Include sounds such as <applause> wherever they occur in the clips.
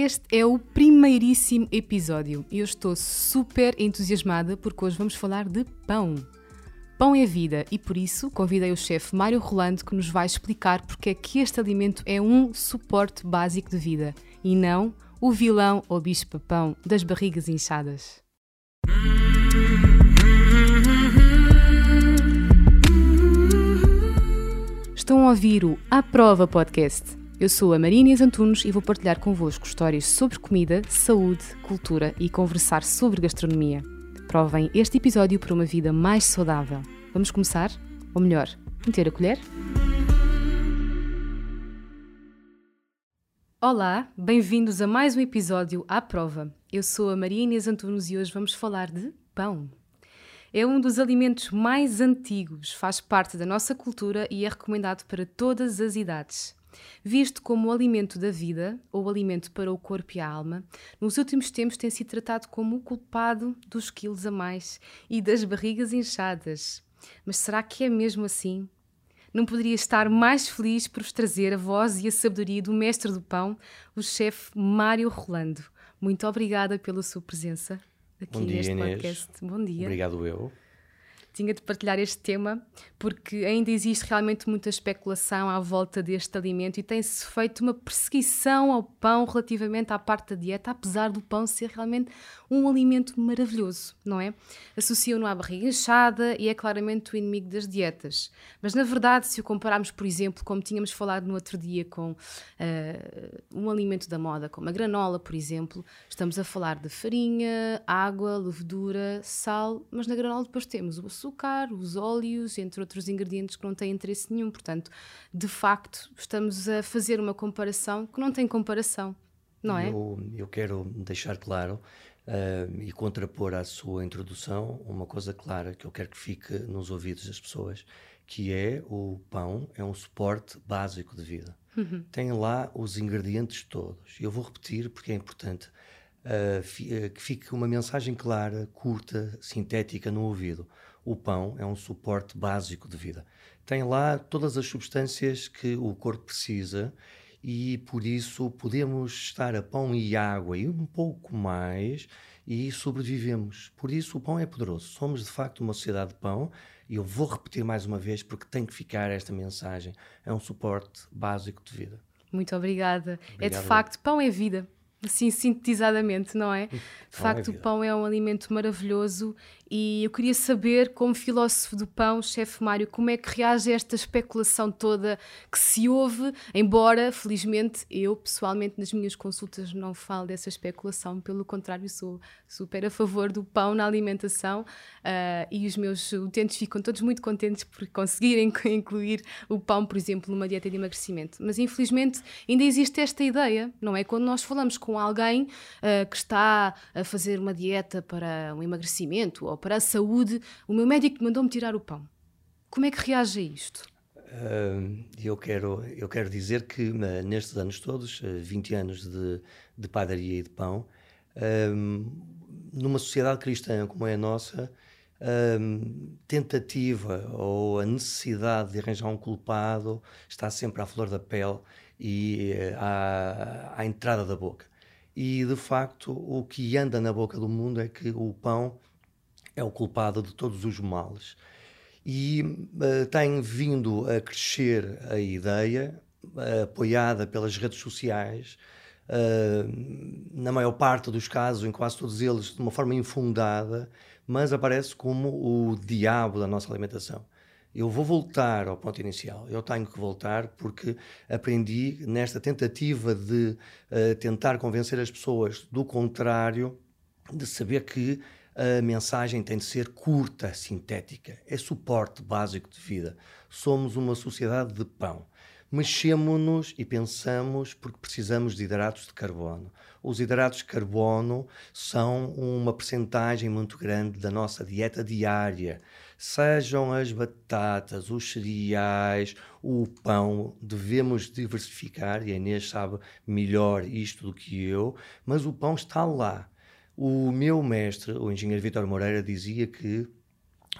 Este é o primeiríssimo episódio e eu estou super entusiasmada porque hoje vamos falar de pão. Pão é vida e por isso convidei o chefe Mário Rolando que nos vai explicar porque é que este alimento é um suporte básico de vida e não o vilão ou bicho-papão das barrigas inchadas. Estão a ouvir o A Prova Podcast. Eu sou a Marinhas Antunes e vou partilhar convosco histórias sobre comida, saúde, cultura e conversar sobre gastronomia. Provem este episódio para uma vida mais saudável. Vamos começar? Ou melhor, meter a colher? Olá, bem-vindos a mais um episódio à prova. Eu sou a Maria Inês Antunes e hoje vamos falar de pão. É um dos alimentos mais antigos, faz parte da nossa cultura e é recomendado para todas as idades. Visto como o alimento da vida, ou alimento para o corpo e a alma, nos últimos tempos tem sido tratado como o culpado dos quilos a mais e das barrigas inchadas. Mas será que é mesmo assim? Não poderia estar mais feliz por vos trazer a voz e a sabedoria do mestre do pão, o chefe Mário Rolando. Muito obrigada pela sua presença aqui Bom dia, neste Inês. podcast. Bom dia. Obrigado eu. Tinha de partilhar este tema porque ainda existe realmente muita especulação à volta deste alimento e tem-se feito uma perseguição ao pão relativamente à parte da dieta, apesar do pão ser realmente um alimento maravilhoso, não é? Associam-no à barriga inchada e é claramente o inimigo das dietas. Mas na verdade, se o compararmos, por exemplo, como tínhamos falado no outro dia com uh, um alimento da moda, como a granola, por exemplo, estamos a falar de farinha, água, levedura, sal, mas na granola depois temos o açúcar, os óleos, entre outros ingredientes que não têm interesse nenhum. Portanto, de facto, estamos a fazer uma comparação que não tem comparação, não é? Eu, eu quero deixar claro uh, e contrapor à sua introdução uma coisa clara que eu quero que fique nos ouvidos das pessoas, que é o pão é um suporte básico de vida. Uhum. Tem lá os ingredientes todos. Eu vou repetir porque é importante uh, fi, uh, que fique uma mensagem clara, curta, sintética no ouvido. O pão é um suporte básico de vida. Tem lá todas as substâncias que o corpo precisa e por isso podemos estar a pão e água e um pouco mais e sobrevivemos. Por isso o pão é poderoso. Somos de facto uma sociedade de pão e eu vou repetir mais uma vez porque tem que ficar esta mensagem. É um suporte básico de vida. Muito obrigada. Obrigado. É de facto, pão é vida. Assim, sintetizadamente, não é? De facto, é o pão é um alimento maravilhoso e eu queria saber, como filósofo do pão, chefe Mário, como é que reage a esta especulação toda que se ouve, embora, felizmente, eu pessoalmente nas minhas consultas não falo dessa especulação, pelo contrário, sou super a favor do pão na alimentação uh, e os meus utentes ficam todos muito contentes por conseguirem <laughs> incluir o pão, por exemplo, numa dieta de emagrecimento. Mas infelizmente ainda existe esta ideia, não é? Quando nós falamos com alguém uh, que está a fazer uma dieta para um emagrecimento ou para a saúde, o meu médico mandou-me tirar o pão. Como é que reage a isto? Uh, eu, quero, eu quero dizer que uh, nestes anos todos, uh, 20 anos de, de padaria e de pão, numa sociedade cristã como é a nossa, tentativa ou a necessidade de arranjar um culpado está sempre à flor da pele e à, à entrada da boca. E de facto, o que anda na boca do mundo é que o pão é o culpado de todos os males. E uh, tem vindo a crescer a ideia, uh, apoiada pelas redes sociais, uh, na maior parte dos casos, em quase todos eles, de uma forma infundada, mas aparece como o diabo da nossa alimentação. Eu vou voltar ao ponto inicial. Eu tenho que voltar porque aprendi nesta tentativa de tentar convencer as pessoas do contrário, de saber que a mensagem tem de ser curta, sintética. É suporte básico de vida. Somos uma sociedade de pão. Mexemos-nos e pensamos porque precisamos de hidratos de carbono. Os hidratos de carbono são uma percentagem muito grande da nossa dieta diária. Sejam as batatas, os cereais, o pão, devemos diversificar, e a Inês sabe melhor isto do que eu, mas o pão está lá. O meu mestre, o engenheiro Vitor Moreira, dizia que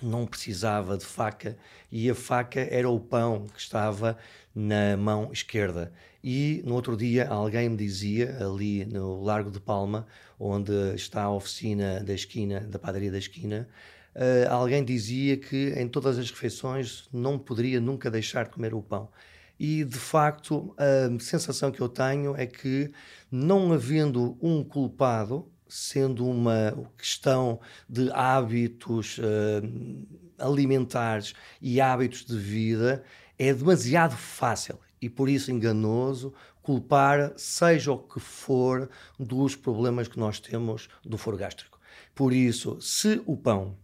não precisava de faca e a faca era o pão que estava na mão esquerda. E no outro dia alguém me dizia, ali no Largo de Palma, onde está a oficina da esquina, da padaria da esquina, uh, alguém dizia que em todas as refeições não poderia nunca deixar de comer o pão. E de facto, a sensação que eu tenho é que, não havendo um culpado, sendo uma questão de hábitos uh, alimentares e hábitos de vida, é demasiado fácil e por isso enganoso culpar, seja o que for, dos problemas que nós temos do foro gástrico. Por isso, se o pão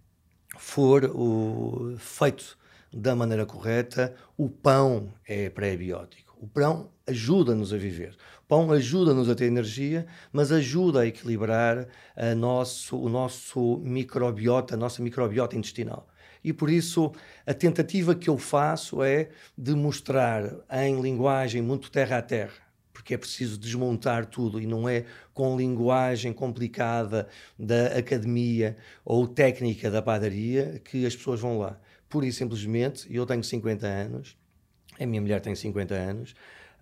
for o, feito da maneira correta, o pão é pré-biótico. O pão ajuda-nos a viver. O pão ajuda-nos a ter energia, mas ajuda a equilibrar a nosso, o nosso microbiota, a nossa microbiota intestinal. E por isso a tentativa que eu faço é de mostrar em linguagem muito terra a terra, porque é preciso desmontar tudo e não é com linguagem complicada da academia ou técnica da padaria que as pessoas vão lá. Pura e simplesmente, eu tenho 50 anos, a minha mulher tem 50 anos,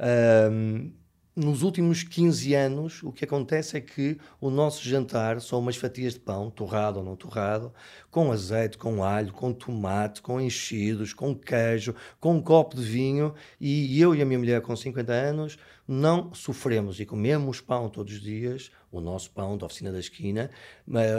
um, nos últimos 15 anos, o que acontece é que o nosso jantar são umas fatias de pão, torrado ou não torrado, com azeite, com alho, com tomate, com enchidos, com queijo, com um copo de vinho. E eu e a minha mulher, com 50 anos, não sofremos e comemos pão todos os dias, o nosso pão da oficina da esquina,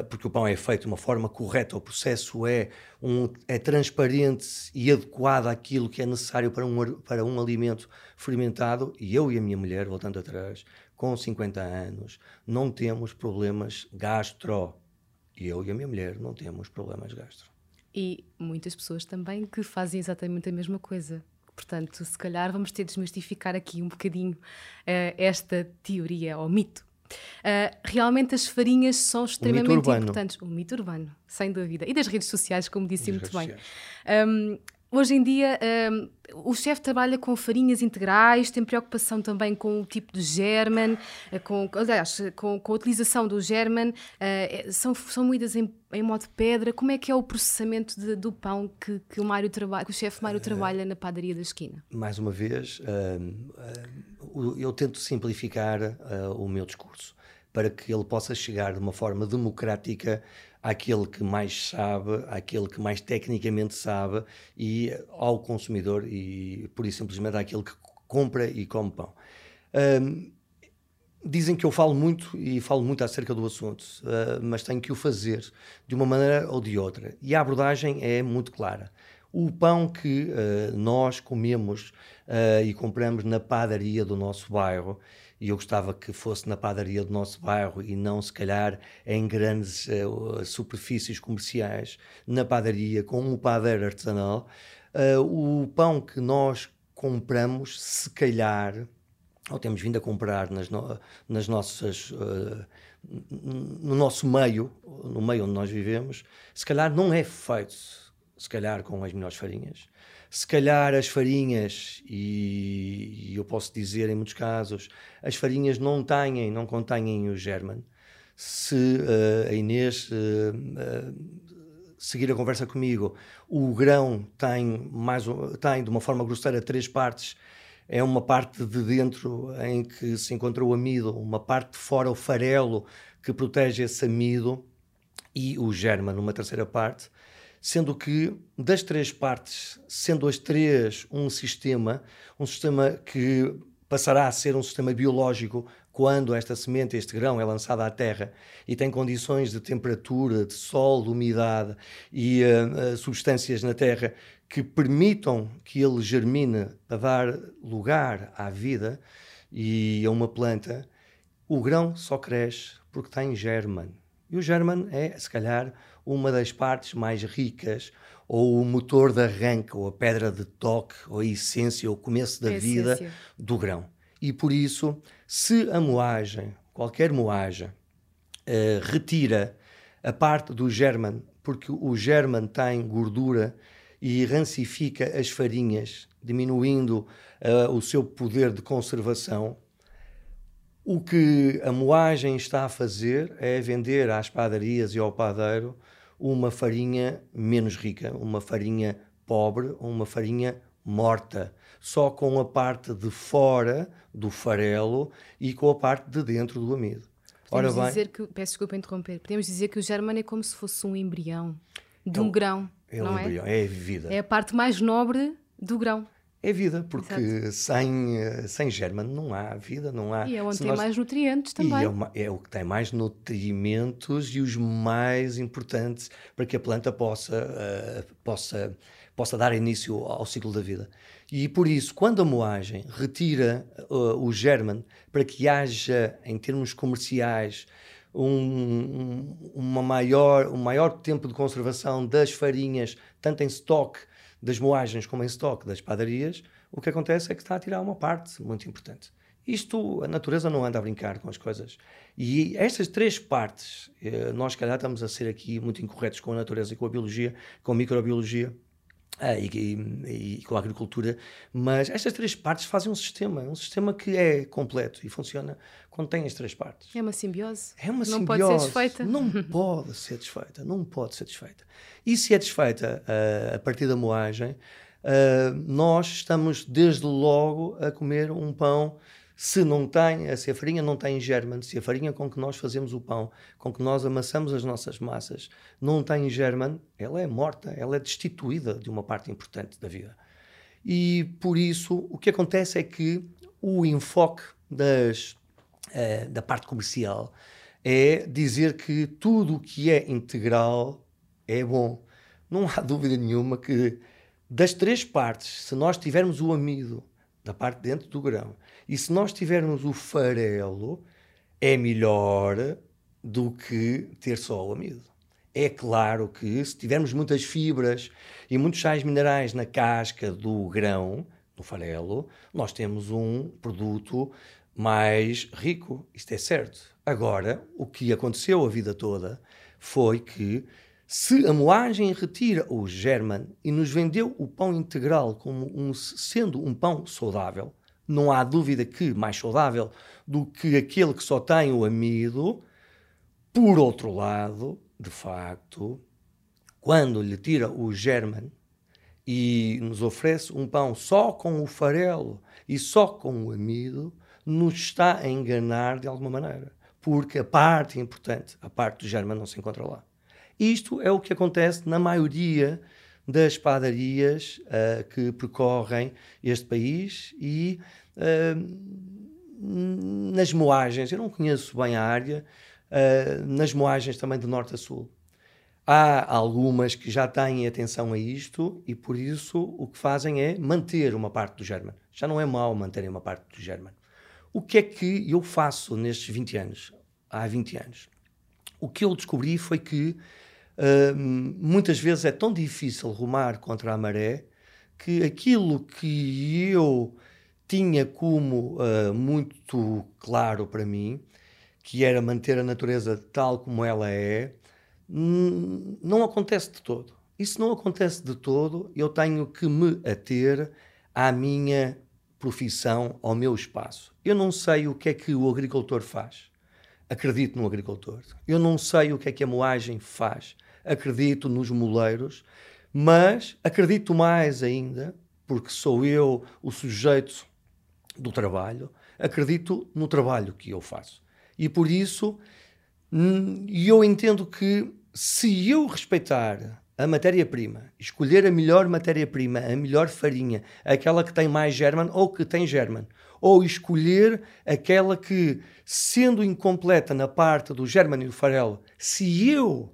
porque o pão é feito de uma forma correta, o processo é, um, é transparente e adequado àquilo que é necessário para um, para um alimento fermentado. E eu e a minha mulher, voltando atrás, com 50 anos, não temos problemas gastro. E eu e a minha mulher não temos problemas gastro. E muitas pessoas também que fazem exatamente a mesma coisa. Portanto, se calhar vamos ter de desmistificar aqui um bocadinho uh, esta teoria ou mito. Uh, realmente as farinhas são extremamente importantes. O mito urbano, sem dúvida. E das redes sociais, como disse muito bem. Um, Hoje em dia, um, o chefe trabalha com farinhas integrais, tem preocupação também com o tipo de germen, eh, com, aliás, com, com a utilização do germen, uh, são, são moídas em, em modo de pedra. Como é que é o processamento de, do pão que, que, o, Mário que o chefe Mário trabalha na padaria da esquina? Mais uma vez, uh, uh, eu tento simplificar o meu discurso para que ele possa chegar de uma forma democrática àquele que mais sabe, àquele que mais tecnicamente sabe e ao consumidor e por isso simplesmente àquele que compra e come pão. Um, dizem que eu falo muito e falo muito acerca do assunto, uh, mas tenho que o fazer de uma maneira ou de outra. E a abordagem é muito clara. O pão que uh, nós comemos uh, e compramos na padaria do nosso bairro e eu gostava que fosse na padaria do nosso bairro e não, se calhar, em grandes uh, superfícies comerciais, na padaria, com um padeiro artesanal. O pão que nós compramos, se calhar, ou temos vindo a comprar nas, no, nas nossas. Uh, no nosso meio, no meio onde nós vivemos, se calhar não é feito, se calhar com as melhores farinhas, se calhar as farinhas, e, e, eu posso dizer em muitos casos, as farinhas não têm, não contêm o germen. Se uh, a Inês uh, uh, seguir a conversa comigo, o grão tem, mais, tem de uma forma grosseira três partes. É uma parte de dentro em que se encontra o amido, uma parte de fora, o farelo, que protege esse amido, e o germen, uma terceira parte sendo que das três partes, sendo as três um sistema, um sistema que passará a ser um sistema biológico quando esta semente, este grão é lançado à terra e tem condições de temperatura, de sol, de umidade e uh, substâncias na terra que permitam que ele germine para dar lugar à vida e a uma planta, o grão só cresce porque tem germen. E o germen é, se calhar, uma das partes mais ricas, ou o motor de arranque, ou a pedra de toque, ou a essência, ou o começo da vida do grão. E por isso, se a moagem, qualquer moagem, uh, retira a parte do germen, porque o germen tem gordura e rancifica as farinhas, diminuindo uh, o seu poder de conservação, o que a moagem está a fazer é vender às padarias e ao padeiro uma farinha menos rica, uma farinha pobre, uma farinha morta, só com a parte de fora do farelo e com a parte de dentro do amido. Podemos Ora dizer bem, que, peço desculpa interromper, podemos dizer que o germano é como se fosse um embrião de um é grão. É um é? embrião, é a vida. É a parte mais nobre do grão. É vida, porque sem, eh, sem germano não há vida, não há. E é onde tem nós... mais nutrientes também. E é, uma, é, o que tem mais nutrimentos e os mais importantes para que a planta possa, uh, possa, possa dar início ao ciclo da vida. E por isso, quando a moagem retira uh, o germen para que haja, em termos comerciais, um, uma maior, um maior tempo de conservação das farinhas, tanto em estoque das moagens como em estoque das padarias, o que acontece é que está a tirar uma parte muito importante. Isto, a natureza não anda a brincar com as coisas. E estas três partes, eh, nós, calhar, estamos a ser aqui muito incorretos com a natureza e com a biologia, com a microbiologia, ah, e, e, e, com a agricultura, mas estas três partes fazem um sistema, um sistema que é completo e funciona quando tem as três partes. É uma simbiose. É uma não simbiose. pode ser desfeita. Não <laughs> pode ser desfeita, não pode ser desfeita. E se é desfeita uh, a partir da moagem, uh, nós estamos desde logo a comer um pão se não tem, a farinha não tem germen, se a farinha com que nós fazemos o pão, com que nós amassamos as nossas massas, não tem germen, ela é morta, ela é destituída de uma parte importante da vida. E por isso o que acontece é que o enfoque das, uh, da parte comercial é dizer que tudo o que é integral é bom. Não há dúvida nenhuma que das três partes, se nós tivermos o amido da parte de dentro do grão e se nós tivermos o farelo, é melhor do que ter só o amido. É claro que se tivermos muitais fibras e muitos sais minerais na casca do grão, no farelo, nós temos um produto mais rico. Isto é certo. Agora, o que aconteceu a vida toda foi que se a moagem retira o germen e nos vendeu o pão integral como um, sendo um pão saudável, não há dúvida que mais saudável do que aquele que só tem o amido. Por outro lado, de facto, quando lhe tira o germen e nos oferece um pão só com o farelo e só com o amido, nos está a enganar de alguma maneira. Porque a parte importante, a parte do germen, não se encontra lá. Isto é o que acontece na maioria das padarias uh, que percorrem este país e uh, nas moagens. Eu não conheço bem a área, uh, nas moagens também de norte a sul. Há algumas que já têm atenção a isto e por isso o que fazem é manter uma parte do germen. Já não é mau manterem uma parte do germen. O que é que eu faço nestes 20 anos? Há 20 anos. O que eu descobri foi que Uh, muitas vezes é tão difícil rumar contra a maré que aquilo que eu tinha como uh, muito claro para mim, que era manter a natureza tal como ela é, não acontece de todo. Isso não acontece de todo, eu tenho que me ater à minha profissão, ao meu espaço. Eu não sei o que é que o agricultor faz. Acredito no agricultor. Eu não sei o que é que a moagem faz acredito nos moleiros, mas acredito mais ainda, porque sou eu o sujeito do trabalho, acredito no trabalho que eu faço. E por isso, hum, eu entendo que se eu respeitar a matéria-prima, escolher a melhor matéria-prima, a melhor farinha, aquela que tem mais germen ou que tem germen, ou escolher aquela que, sendo incompleta na parte do germen e do farelo, se eu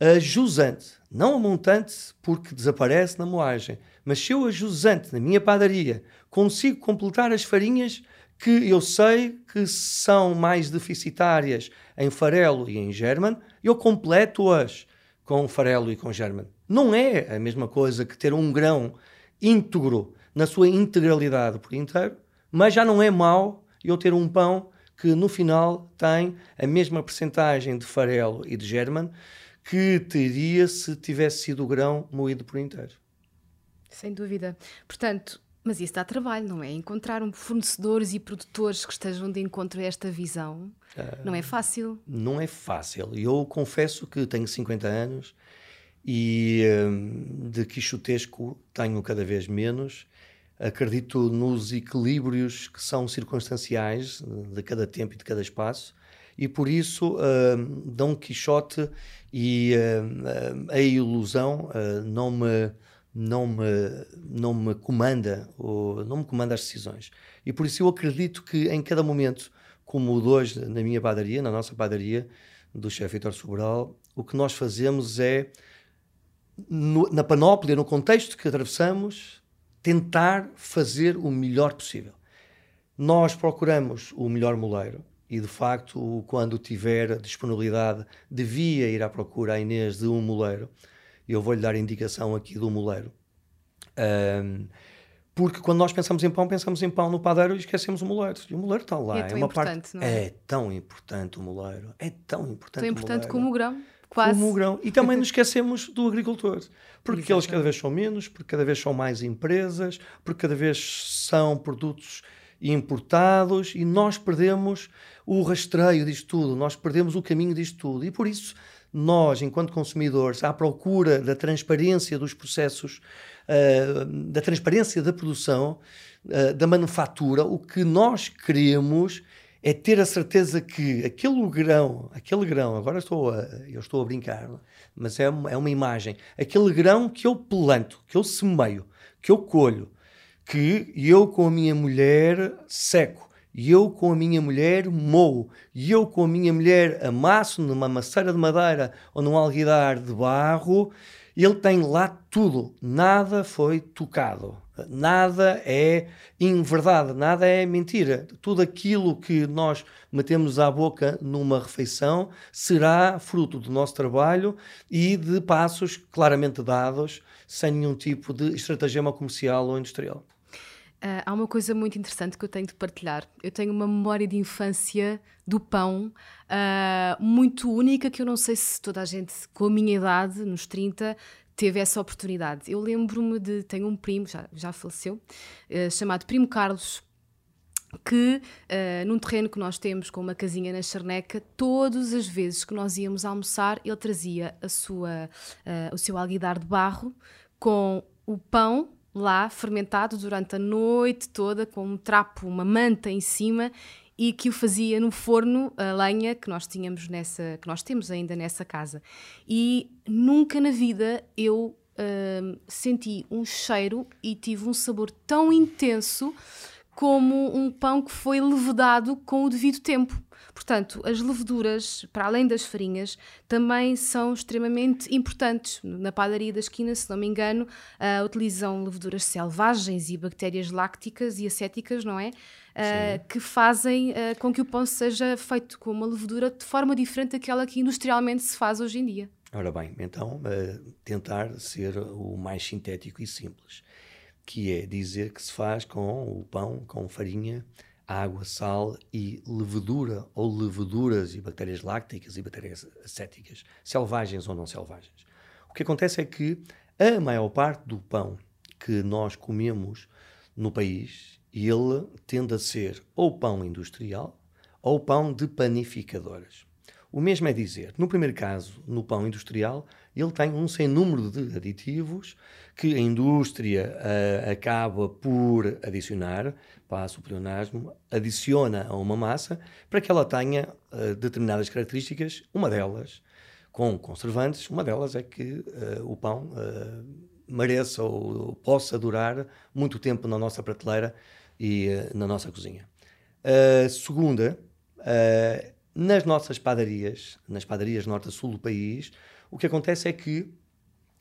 a jusante, não a montante, porque desaparece na moagem, mas se eu a jusante na minha padaria consigo completar as farinhas que eu sei que são mais deficitárias em farelo e em german, eu completo-as com farelo e com german. Não é a mesma coisa que ter um grão íntegro na sua integralidade por inteiro, mas já não é mau eu ter um pão que no final tem a mesma percentagem de farelo e de german que teria se tivesse sido o grão moído por inteiro. Sem dúvida. Portanto, mas isso dá trabalho, não é? Encontrar um fornecedores e produtores que estejam de encontro a esta visão não é fácil. Não é fácil. Eu confesso que tenho 50 anos e um, de quixotesco tenho cada vez menos. Acredito nos equilíbrios que são circunstanciais de cada tempo e de cada espaço, e por isso uh, Dom Quixote e uh, a ilusão uh, não me não me não me comanda ou não me comanda as decisões. E por isso eu acredito que em cada momento como o hoje na minha padaria na nossa padaria do chefe Vitor Sobral o que nós fazemos é no, na panóplia no contexto que atravessamos tentar fazer o melhor possível. Nós procuramos o melhor moleiro e de facto, quando tiver disponibilidade, devia ir à procura a Inês de um moleiro. Eu vou-lhe dar indicação aqui do moleiro. Um, porque quando nós pensamos em pão, pensamos em pão no padeiro e esquecemos o moleiro. E o moleiro está lá. E é, tão é uma parte. Não é? é tão importante o moleiro. É tão importante. Tão importante o como o grão. Quase. Como o grão. E também <laughs> nos esquecemos do agricultor. Porque eles cada vez são menos, porque cada vez são mais empresas, porque cada vez são produtos importados e nós perdemos o rastreio disto tudo, nós perdemos o caminho disto tudo. E por isso, nós, enquanto consumidores, à procura da transparência dos processos, uh, da transparência da produção, uh, da manufatura, o que nós queremos é ter a certeza que aquele grão, aquele grão, agora estou a, eu estou a brincar, mas é uma, é uma imagem, aquele grão que eu planto, que eu semeio, que eu colho, que eu com a minha mulher seco, e eu com a minha mulher moo, e eu com a minha mulher amasso numa maceira de madeira ou num alguidar de barro, ele tem lá tudo, nada foi tocado, nada é inverdade, nada é mentira. Tudo aquilo que nós metemos à boca numa refeição será fruto do nosso trabalho e de passos claramente dados, sem nenhum tipo de estratagema comercial ou industrial. Uh, há uma coisa muito interessante que eu tenho de partilhar. Eu tenho uma memória de infância do pão uh, muito única que eu não sei se toda a gente com a minha idade, nos 30, teve essa oportunidade. Eu lembro-me de. Tenho um primo, já, já faleceu, uh, chamado Primo Carlos, que num terreno que nós temos com uma casinha na charneca, todas as vezes que nós íamos almoçar, ele trazia a sua, o seu alguidar de barro com o pão lá, fermentado durante a noite toda, com um trapo, uma manta em cima, e que o fazia no forno a lenha que nós tínhamos nessa, que nós temos ainda nessa casa. E nunca na vida eu uh, senti um cheiro e tive um sabor tão intenso como um pão que foi levedado com o devido tempo. Portanto, as leveduras, para além das farinhas, também são extremamente importantes. Na padaria da esquina, se não me engano, uh, utilizam leveduras selvagens e bactérias lácticas e acéticas, não é? Uh, que fazem uh, com que o pão seja feito com uma levedura de forma diferente daquela que industrialmente se faz hoje em dia. Ora bem, então, tentar ser o mais sintético e simples, que é dizer que se faz com o pão, com farinha, água, sal e levedura, ou leveduras e bactérias lácticas e bactérias acéticas, selvagens ou não selvagens. O que acontece é que a maior parte do pão que nós comemos no país, ele tende a ser ou pão industrial ou pão de panificadoras. O mesmo é dizer, no primeiro caso, no pão industrial, ele tem um sem número de aditivos que a indústria uh, acaba por adicionar, passa o pleonasmo, adiciona a uma massa para que ela tenha uh, determinadas características, uma delas com conservantes, uma delas é que uh, o pão mereça ou possa durar muito tempo na nossa prateleira e na nossa cozinha. Segunda, nas nossas padarias, nas padarias norte a sul do país, o que acontece é que,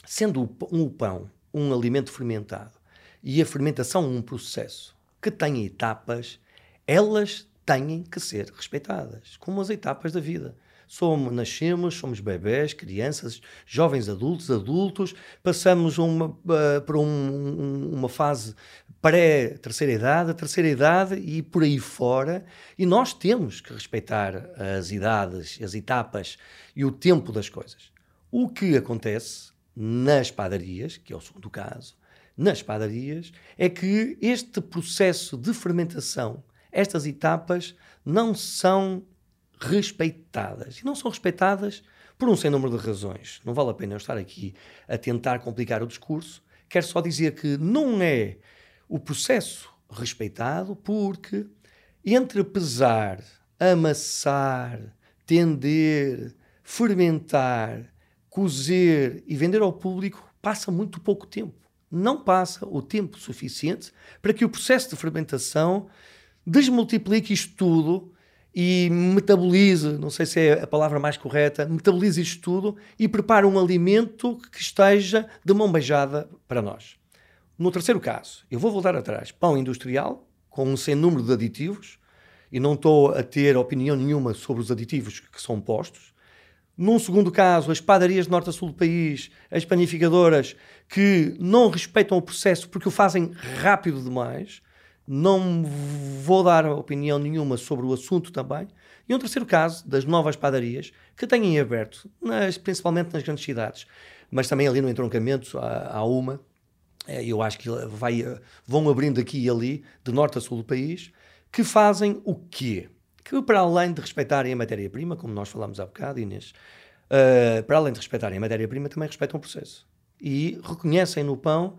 sendo o pão um alimento fermentado e a fermentação um processo que tem etapas, elas têm que ser respeitadas, como as etapas da vida. Somos, nascemos, somos bebés, crianças, jovens adultos, adultos, passamos uma, uh, por um, uma fase pré-terceira idade, terceira idade e por aí fora, e nós temos que respeitar as idades, as etapas e o tempo das coisas. O que acontece nas padarias, que é o segundo caso, nas padarias, é que este processo de fermentação, estas etapas, não são respeitadas. E não são respeitadas por um sem número de razões. Não vale a pena eu estar aqui a tentar complicar o discurso. Quero só dizer que não é o processo respeitado, porque entre pesar, amassar, tender, fermentar, cozer e vender ao público, passa muito pouco tempo. Não passa o tempo suficiente para que o processo de fermentação desmultiplique isto tudo e metabolize, não sei se é a palavra mais correta, metabolize isto tudo e prepare um alimento que esteja de mão beijada para nós. No terceiro caso, eu vou voltar atrás, pão industrial, com um sem número de aditivos, e não estou a ter opinião nenhuma sobre os aditivos que são postos. Num segundo caso, as padarias de norte a sul do país, as panificadoras que não respeitam o processo porque o fazem rápido demais. Não vou dar opinião nenhuma sobre o assunto também. E um terceiro caso, das novas padarias que têm aberto, nas, principalmente nas grandes cidades, mas também ali no entroncamento há, há uma. Eh, eu acho que vai, vão abrindo aqui e ali, de norte a sul do país, que fazem o quê? Que para além de respeitarem a matéria-prima, como nós falámos há bocado, Inês, uh, para além de respeitarem a matéria-prima, também respeitam o processo. E reconhecem no pão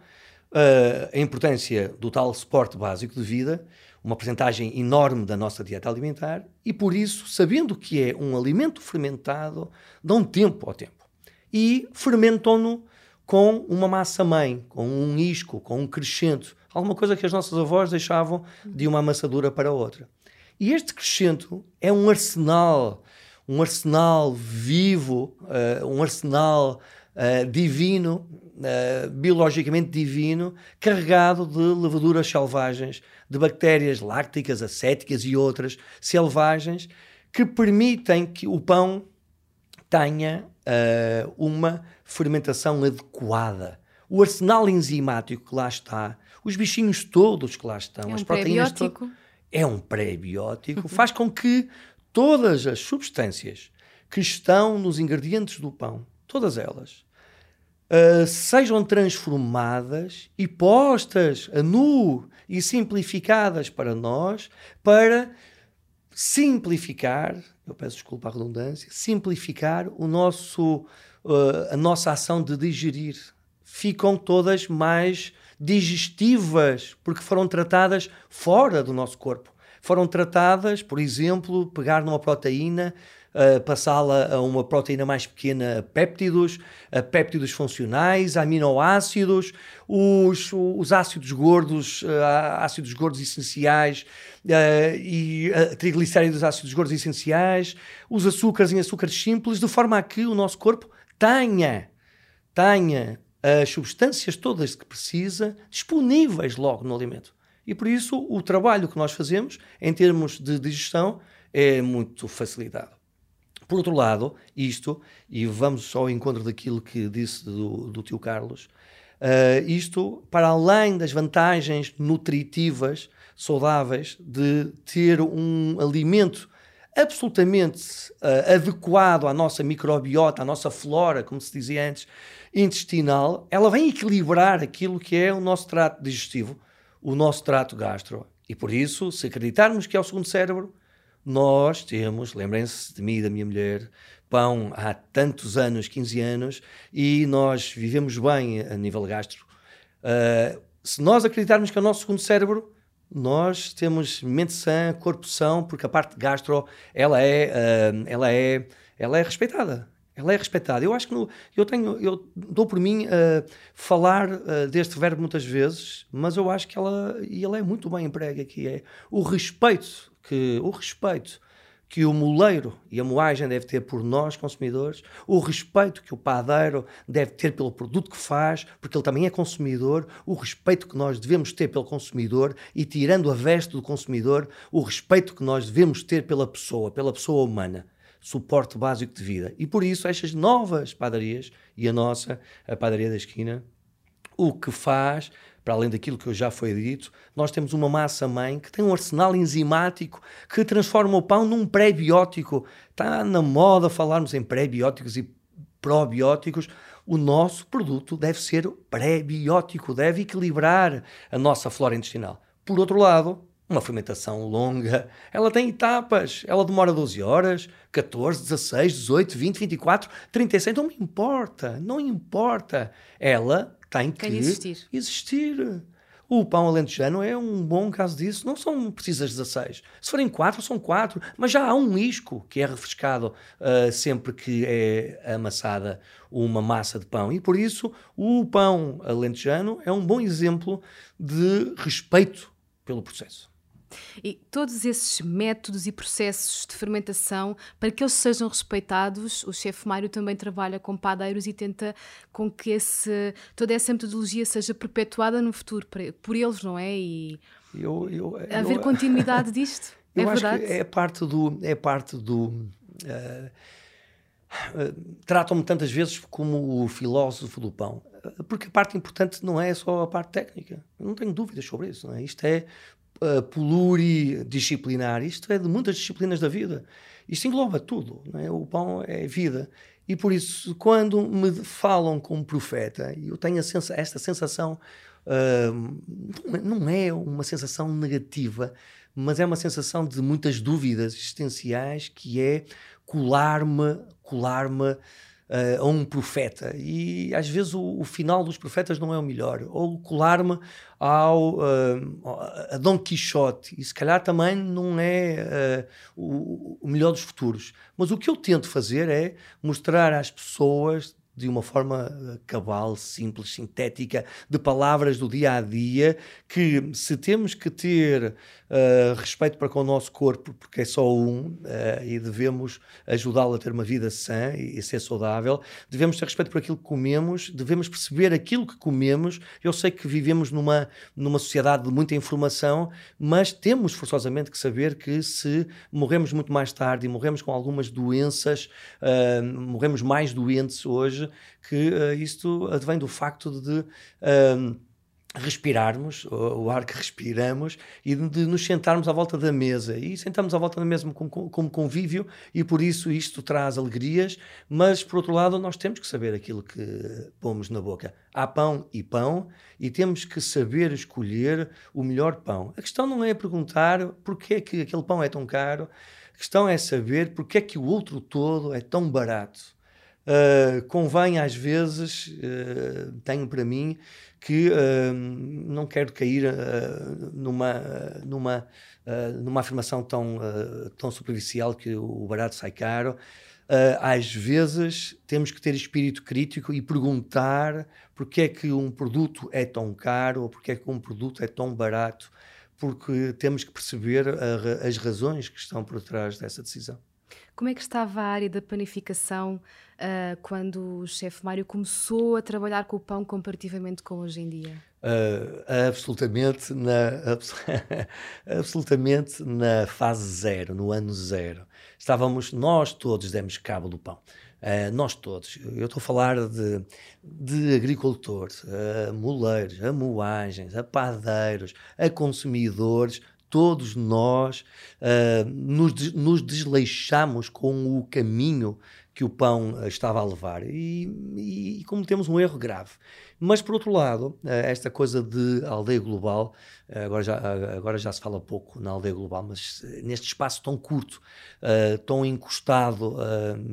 uh, a importância do tal suporte básico de vida, uma porcentagem enorme da nossa dieta alimentar, e por isso, sabendo que é um alimento fermentado, dão tempo ao tempo. E fermentam-no com uma massa-mãe, com um isco, com um crescento, alguma coisa que as nossas avós deixavam de uma amassadura para outra. E este crescento é um arsenal, um arsenal vivo, uh, um arsenal uh, divino, uh, biologicamente divino, carregado de levaduras selvagens, de bactérias lácticas, acéticas e outras selvagens, que permitem que o pão tenha uma fermentação adequada. O arsenal enzimático que lá está os bichinhos todos que lá estão, é as um proteínas todas. É um pré-biótico, faz com que todas as substâncias que estão nos ingredientes do pão, todas elas, uh, sejam transformadas e postas a nu e simplificadas para nós, para simplificar, eu peço desculpa a redundância, simplificar o nosso, uh, a nossa ação de digerir. Ficam todas mais digestivas, porque foram tratadas fora do nosso corpo. Foram tratadas, por exemplo, pegar numa proteína, uh, passá-la a uma proteína mais pequena, péptidos, a péptidos funcionais, aminoácidos, os, os ácidos gordos, uh, ácidos gordos essenciais uh, e uh, triglicéridos ácidos gordos essenciais, os açúcares em açúcares simples, de forma a que o nosso corpo tenha, tenha as substâncias todas que precisa disponíveis logo no alimento. E por isso o trabalho que nós fazemos em termos de digestão é muito facilitado. Por outro lado, isto, e vamos ao encontro daquilo que disse do, do tio Carlos, uh, isto, para além das vantagens nutritivas, saudáveis, de ter um alimento absolutamente uh, adequado à nossa microbiota, à nossa flora, como se dizia antes, intestinal, ela vem equilibrar aquilo que é o nosso trato digestivo, o nosso trato gastro. E por isso, se acreditarmos que é o segundo cérebro, nós temos, lembrem-se de mim e da minha mulher, pão há tantos anos, 15 anos, e nós vivemos bem a nível gastro. Uh, se nós acreditarmos que é o nosso segundo cérebro, nós temos mente sã, corpo são, porque a parte gastro, ela é, uh, ela é, ela é respeitada. Ela é respeitada. Eu acho que no, eu tenho, eu dou por mim uh, falar uh, deste verbo muitas vezes, mas eu acho que ela, e ela é muito bem emprega aqui, é o respeito que, o respeito que o moleiro e a moagem deve ter por nós, consumidores, o respeito que o padeiro deve ter pelo produto que faz, porque ele também é consumidor, o respeito que nós devemos ter pelo consumidor e, tirando a veste do consumidor, o respeito que nós devemos ter pela pessoa, pela pessoa humana. Suporte básico de vida. E por isso, estas novas padarias, e a nossa, a padaria da esquina, o que faz para além daquilo que já foi dito, nós temos uma massa-mãe que tem um arsenal enzimático que transforma o pão num pré-biótico. Está na moda falarmos em pré-bióticos e probióticos. O nosso produto deve ser pré-biótico, deve equilibrar a nossa flora intestinal. Por outro lado, uma fermentação longa, ela tem etapas, ela demora 12 horas, 14, 16, 18, 20, 24, 36, não me importa, não importa. Ela tem que existir. existir. O pão alentejano é um bom caso disso. Não são precisas 16. Se forem 4, são 4. Mas já há um isco que é refrescado uh, sempre que é amassada uma massa de pão. E por isso o pão alentejano é um bom exemplo de respeito pelo processo. E todos esses métodos e processos de fermentação, para que eles sejam respeitados, o chefe Mário também trabalha com padeiros e tenta com que esse, toda essa metodologia seja perpetuada no futuro por eles, não é? E eu, eu, haver eu, continuidade disto. <laughs> É verdade? é parte do. É parte do uh, uh, Tratam-me tantas vezes como o filósofo do pão porque a parte importante não é só a parte técnica. Eu não tenho dúvidas sobre isso. Não é? Isto é uh, pluridisciplinar. Isto é de muitas disciplinas da vida. Isto engloba tudo. É? O pão é vida. E por isso, quando me falam como profeta, eu tenho sensa esta sensação, uh, não é uma sensação negativa, mas é uma sensação de muitas dúvidas existenciais, que é colar-me, colar-me uh, a um profeta. E às vezes o, o, final dos profetas não é o melhor. Ou colar-me ao uh, a Dom Quixote. E se calhar também não é uh, o, o melhor dos futuros. Mas o que eu tento fazer é mostrar às pessoas de uma forma eh, cabal, simples, sintética, de palavras do dia a dia, que se temos que ter uh, respeito para com o nosso corpo, porque é só um, uh, e devemos ajudá-lo a ter uma vida sã e, e, ser saudável, devemos ter respeito por aquilo que comemos, devemos perceber aquilo que comemos. Eu sei que vivemos numa, numa sociedade de muita informação, mas temos forçosamente que saber que se morremos muito mais tarde e morremos com algumas doenças, uh, morremos mais doentes hoje, que uh, isto advém do facto de. Uh, respirarmos, o, ar que respiramos e de, nos sentarmos à volta da mesa. E sentamos à volta da mesa como, como convívio e por isso isto traz alegrias, mas por outro lado nós temos que saber aquilo que pomos na boca. Há pão e pão e temos que saber escolher o melhor pão. A questão não é perguntar porque é que aquele pão é tão caro, a questão é saber porque é que o outro todo é tão barato. Uh, convém às vezes, uh, tenho para mim, que uh, não quero cair numa, numa, numa afirmação tão, tão superficial que o barato sai caro. às vezes temos que ter espírito crítico e perguntar porque é que um produto é tão caro ou porque é que um produto é tão barato, porque temos que perceber a, as razões que estão por trás dessa decisão. Como é que estava a área da panificação uh, quando o chefe Mário começou a trabalhar com o pão comparativamente com hoje em dia? Uh, absolutamente, na, <laughs> absolutamente na fase zero, no ano zero. Estávamos, nós todos demos cabo do pão. Uh, nós todos, eu estou a falar de, de agricultores, a moleiros, a moagens, a padeiros, a consumidores, todos nós uh, nos, nos desleixamos com o caminho que o pão ah, estava a levar e, e, e cometemos um erro grave. Mas, por outro lado, uh, esta coisa de aldeia global, uh, agora, já, agora já se fala pouco na aldeia global, mas neste espaço tão curto, tão encostado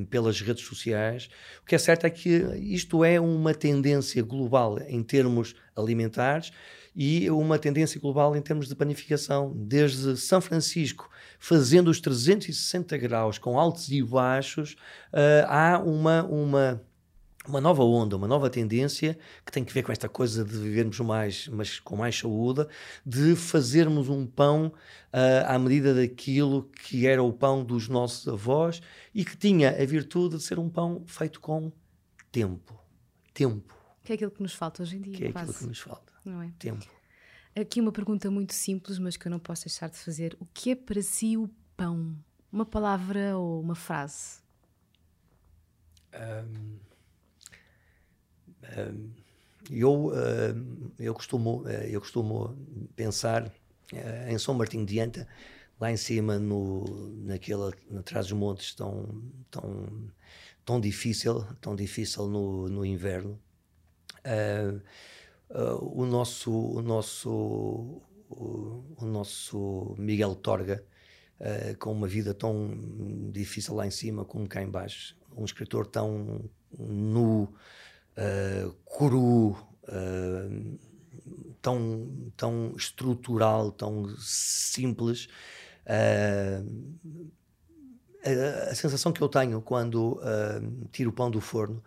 pelas redes sociais, o que é certo é que isto é uma tendência global em termos alimentares e uma tendência global em termos de panificação, desde São Francisco, fazendo os 360 graus com altos e baixos, uh, há uma, uma, uma nova onda, uma nova tendência que tem que ver com esta coisa de vivermos mais, mas com mais saúde, de fazermos um pão uh, à medida daquilo que era o pão dos nossos avós e que tinha a virtude de ser um pão feito com tempo. Tempo. Que é aquilo que nos falta hoje em dia. Que é quase. aquilo que nos falta não é? Tempo. Aqui uma pergunta muito simples, mas que eu não posso deixar de fazer. O que é para si o pão? Uma palavra ou uma frase? Um, um, eu, eu, costumo, eh, eu costumo pensar uh, em São Martinho de Anta, lá em cima, no, naquele, atrás dos montes, tão, tão, tão difícil, tão difícil no, no inverno. Uh, uh, o nosso, o nosso, o, o nosso Miguel Torga, uh, com uma vida tão difícil lá em cima como cá em baixo. Um escritor tão nu, uh, cru, uh, tão, tão estrutural, tão simples. A, a, sensação que eu tenho quando tiro o pão do forno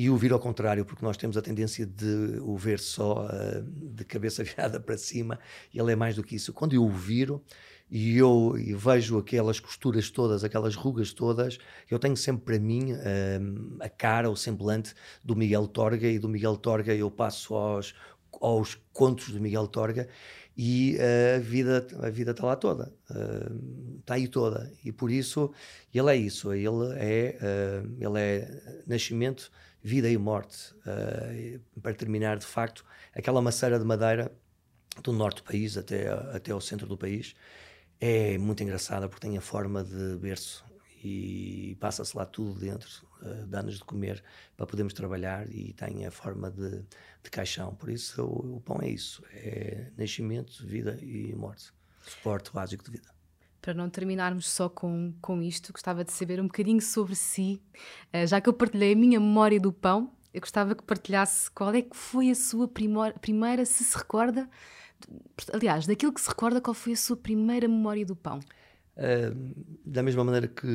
e o viro ao contrário, porque nós temos a tendência de o ver só uh, de cabeça <laughs> virada para cima, ele é mais do que isso. Quando eu o viro e eu e vejo aquelas costuras todas, aquelas rugas todas, eu tenho sempre para mim uh, a cara, o semblante do Miguel Torga, e do Miguel Torga eu passo aos, aos contos do Miguel Torga e uh, a vida a vida está lá toda uh, está aí toda e por isso ele é isso ele é uh, ele é nascimento vida e morte para terminar de facto aquela maceira de madeira do norte do país até até ao centro do país é muito engraçada porque tem a forma de berço e passa-se lá tudo dentro, uh, dá-nos de comer para podermos trabalhar e tem a forma de, de caixão. Por isso, o, o, pão é isso: é nascimento, vida e morte. Suporte básico de vida. Para não terminarmos só com, com isto, gostava de saber um bocadinho sobre si. Uh, já que eu partilhei a minha memória do pão, eu gostava que partilhasse qual é que foi a sua primeira, se se recorda, aliás, daquilo que se recorda, qual foi a sua primeira memória do pão? da mesma maneira que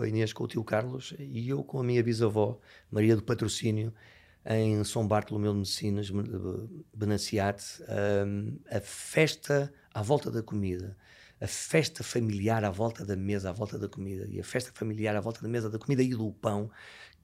a Inês com o tio Carlos e eu com a minha bisavó, Maria do Patrocínio, em São Bartolomeu de Messinas, Benaciate, uh, a festa à volta da comida, a festa familiar à volta da mesa, à volta da comida, e a festa familiar à volta da mesa da comida e do pão,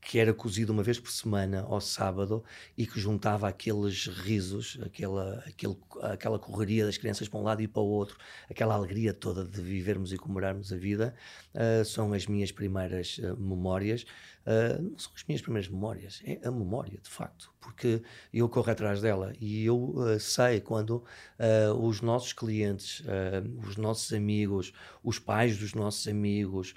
que era cozido uma vez por semana ao sábado e que juntava aqueles risos, aquela, aquele, aquela correria das crianças para um lado e para o outro, aquela alegria toda de vivermos e comemorarmos a vida, uh, são as minhas primeiras uh, memórias. Uh, não são as minhas primeiras memórias, é a memória, de facto, porque eu corro atrás dela e eu uh, sei quando uh, os nossos clientes, os nossos amigos, os pais dos nossos amigos,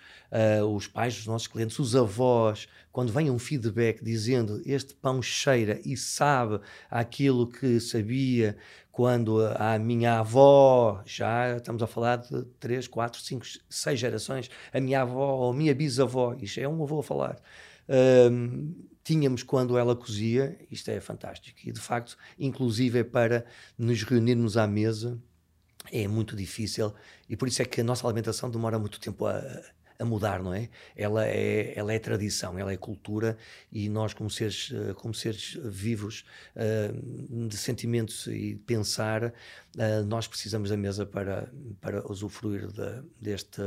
os pais dos nossos clientes, os avós, quando vem um feedback dizendo este pão cheira e sabe aquilo que sabia quando a minha avó, já estamos a falar de 3, 4, 5, 6 gerações, a minha avó ou a minha bisavó, isto é um avô a falar, um, tínhamos quando ela cozia, isto é fantástico, e de facto, inclusive é para nos reunirmos à mesa, é muito difícil, e por isso é que a nossa alimentação demora muito tempo a, a mudar, não é? Ela é, ela é tradição, ela é cultura e nós, como seres, eh, como seres vivos uh, de sentimentos e pensar, uh, nós precisamos da mesa para, para usufruir de, deste,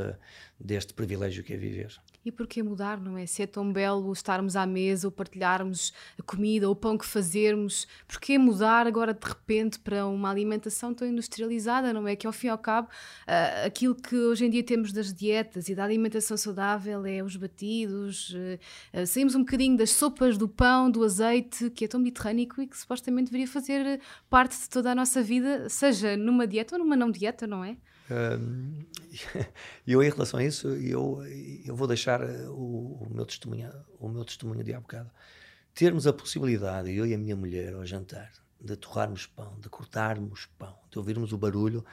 deste privilégio que é viver. E porquê mudar, não é? Se é tão belo estarmos à mesa ou partilharmos a comida o pão que fazermos, porquê mudar agora de repente para uma alimentação tão industrializada, não é? Que ao fim e ao cabo, uh, aquilo que hoje em dia temos das dietas e da alimentação saudável é os batidos, uh, uh, saímos um bocadinho das sopas do pão, do azeite, que é tão mediterrâneo e que supostamente deveria fazer parte de toda a nossa vida, seja numa dieta ou numa não dieta, não é? <laughs> E eu, em relação a isso, eu, eu vou deixar eh, o, o, meu testemunho, o meu testemunho de há bocado. Termos a possibilidade, eu e a minha mulher, ao jantar, de torrarmos pão, de cortarmos pão, de ouvirmos o barulho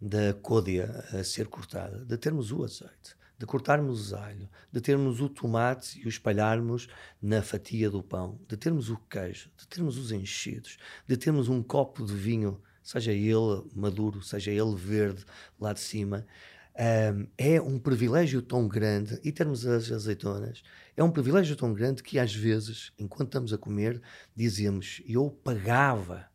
da côdea a ser cortada, de termos o azeite, de cortarmos o alho, de termos o tomate e o espalharmos na fatia do pão, de termos o queijo, de termos os enchidos, de termos um copo de vinho seja ele maduro, seja ele verde lá de cima, um, é um privilégio tão grande, e termos as azeitonas, é um privilégio tão grande que às vezes, enquanto estamos a comer, dizemos: Eu pagava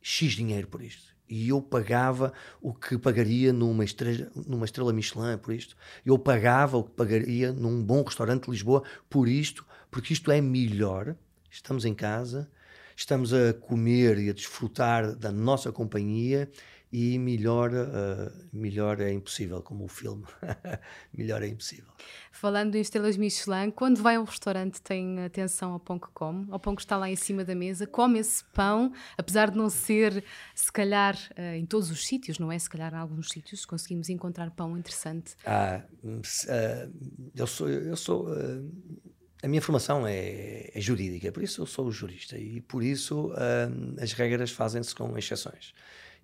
X dinheiro por isto. E eu pagava o que pagaria numa estrela, numa estrela Michelin por isto. Eu pagava o que pagaria num bom restaurante de Lisboa por isto, porque isto é melhor. Estamos em casa, estamos a comer e a desfrutar da nossa companhia e melhor, uh, melhor é impossível, como o filme. <laughs> melhor é impossível. Falando em estrelas Michelin, quando vai a um restaurante tem atenção ao pão que come, ao pão que está lá em cima da mesa, come esse pão, apesar de não ser, se calhar, uh, em todos os sítios, não é? Se calhar em alguns sítios conseguimos encontrar pão interessante. Ah, uh, eu sou, eu sou a minha formação é, é, jurídica, por isso eu sou jurista e por isso uh, as regras fazem-se com exceções.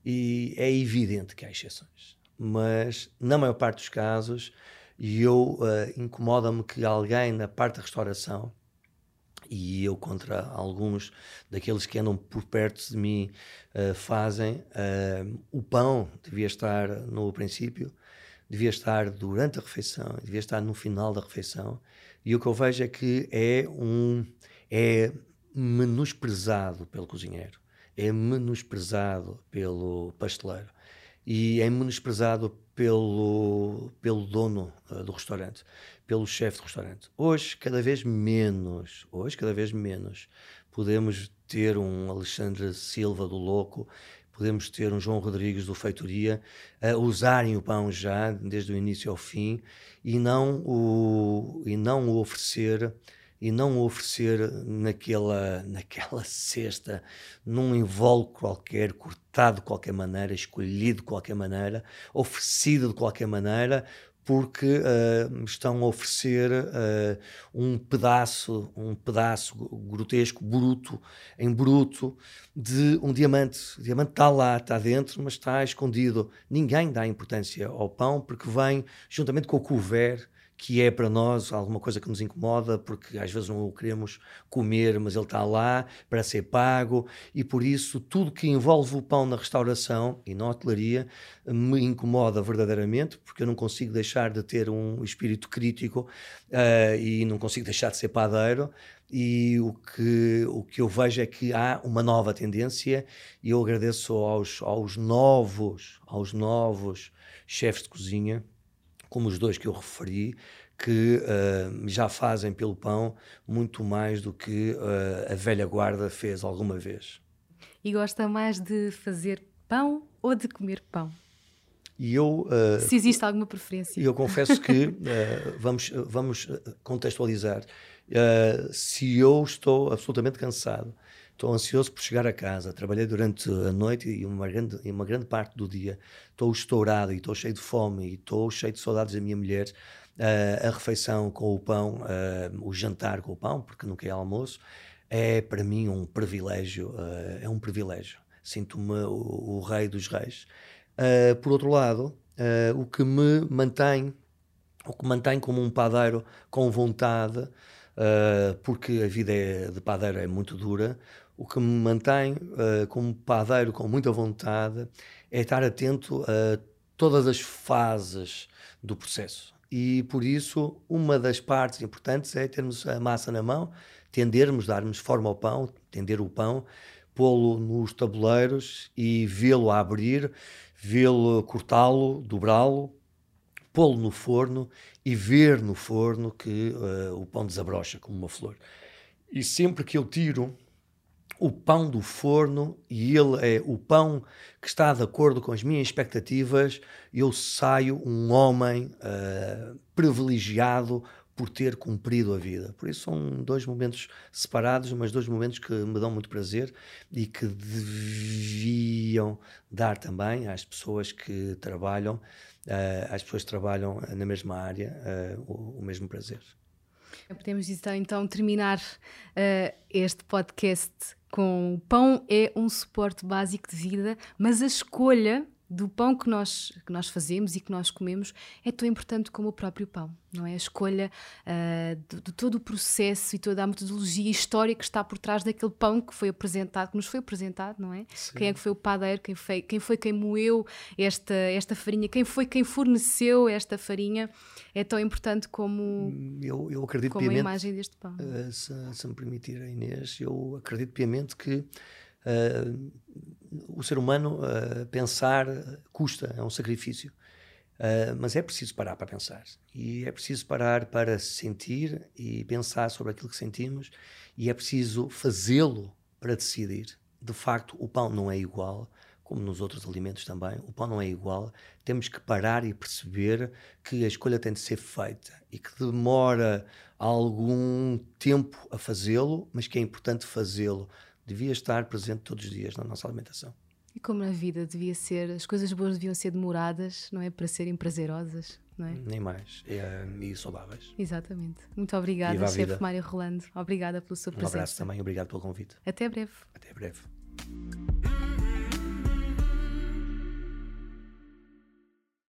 E é evidente que há exceções, mas na maior parte dos casos, eu uh, incomoda-me que alguém na parte da restauração e eu contra alguns daqueles que andam por perto de mim uh, fazem uh, o pão devia estar no princípio devia estar durante a refeição devia estar no final da refeição e o que eu vejo é que é um é menosprezado pelo cozinheiro é menosprezado pelo pasteleiro e é menosprezado pelo, pelo dono uh, do restaurante, pelo chefe do restaurante. Hoje, cada vez menos, hoje, cada vez menos, podemos ter um Alexandre Silva do Louco, podemos ter um João Rodrigues do Feitoria a usarem o pão já, desde o início ao fim, e não o, e não o oferecer e não oferecer naquela, naquela cesta, num invólucro qualquer, cortado de qualquer maneira, escolhido de qualquer maneira, oferecido de qualquer maneira, porque uh, estão a oferecer uh, um pedaço, um pedaço grotesco, bruto, em bruto, de um diamante. O diamante está lá, está dentro, mas está escondido. Ninguém dá importância ao pão porque vem juntamente com o couvert que é para nós alguma coisa que nos incomoda, porque às vezes não o queremos comer, mas ele está lá para ser pago, e por isso tudo que envolve o pão na restauração e na hotelaria me incomoda verdadeiramente, porque eu não consigo deixar de ter um espírito crítico uh, e não consigo deixar de ser padeiro. E o que, o que eu vejo é que há uma nova tendência, e eu agradeço aos, aos novos, aos novos chefes de cozinha como os dois que eu referi, que uh, já fazem pelo pão muito mais do que uh, a velha guarda fez alguma vez. E gosta mais de fazer pão ou de comer pão? E eu, uh, Se existe alguma preferência. Eu confesso que, <laughs> vamos, vamos contextualizar, se eu estou absolutamente cansado, Estou ansioso por chegar a casa. Trabalhei durante a noite e uma grande, uma grande parte do dia. Estou estourado e estou cheio de fome e estou cheio de saudades da minha mulher. Uh, a refeição com o pão, uh, o jantar com o pão, porque nunca é almoço, é para mim um privilégio. Uh, é um privilégio. Sinto-me o, o, rei dos reis. por outro lado, o que me mantém, o que mantém como um padeiro com vontade, porque a vida é, de padeiro é muito dura, o que me mantém uh, como padeiro com muita vontade é estar atento a todas as fases do processo. E por isso, uma das partes importantes é termos a massa na mão, tendermos, darmos forma ao pão, tender o pão, pô-lo nos tabuleiros e vê-lo abrir, vê-lo cortá-lo, dobrá-lo, pô-lo no forno e ver no forno que uh, o pão desabrocha como uma flor. E sempre que eu tiro o pão do forno e ele é o pão que está de acordo com as minhas expectativas, eu saio um homem uh, privilegiado por ter cumprido a vida. Por isso são dois momentos separados, mas dois momentos que me dão muito prazer e que deviam dar também às pessoas que trabalham, uh, às pessoas que trabalham na mesma área, uh, o, o mesmo prazer. Podemos então terminar uh, este podcast com o pão é um suporte básico de vida, mas a escolha do pão que nós, que nós fazemos e que nós comemos é tão importante como o próprio pão, não é? A escolha uh, de, de, todo o processo e toda a metodologia história que está por trás daquele pão que foi apresentado, que nos foi apresentado, não é? Sim. Quem é que foi o padeiro, quem foi quem, foi quem moeu esta, esta farinha, quem foi quem forneceu esta farinha, é tão importante como, eu, eu acredito como piamente, a imagem deste pão. Uh, se, se me permitir, Inês, eu acredito piamente que Uh, o ser humano uh, pensar custa, é um sacrifício. Uh, mas é preciso parar para pensar. E é preciso parar para sentir e pensar sobre aquilo que sentimos. E é preciso fazê-lo para decidir. De facto, o pão não é igual, como nos outros alimentos também. O pão não é igual. Temos que parar e perceber que a escolha tem de ser feita e que demora algum tempo a fazê-lo, mas que é importante fazê-lo devia estar presente todos os dias na nossa alimentação. E como na vida devia ser, as coisas boas deviam ser demoradas, não é? Para serem prazerosas, não é? Nem mais. É, e saudáveis. Exatamente. Muito obrigada, chefe Mário Rolando. Obrigada pela sua presença. Um abraço também, obrigado pelo convite. Até breve. Até breve.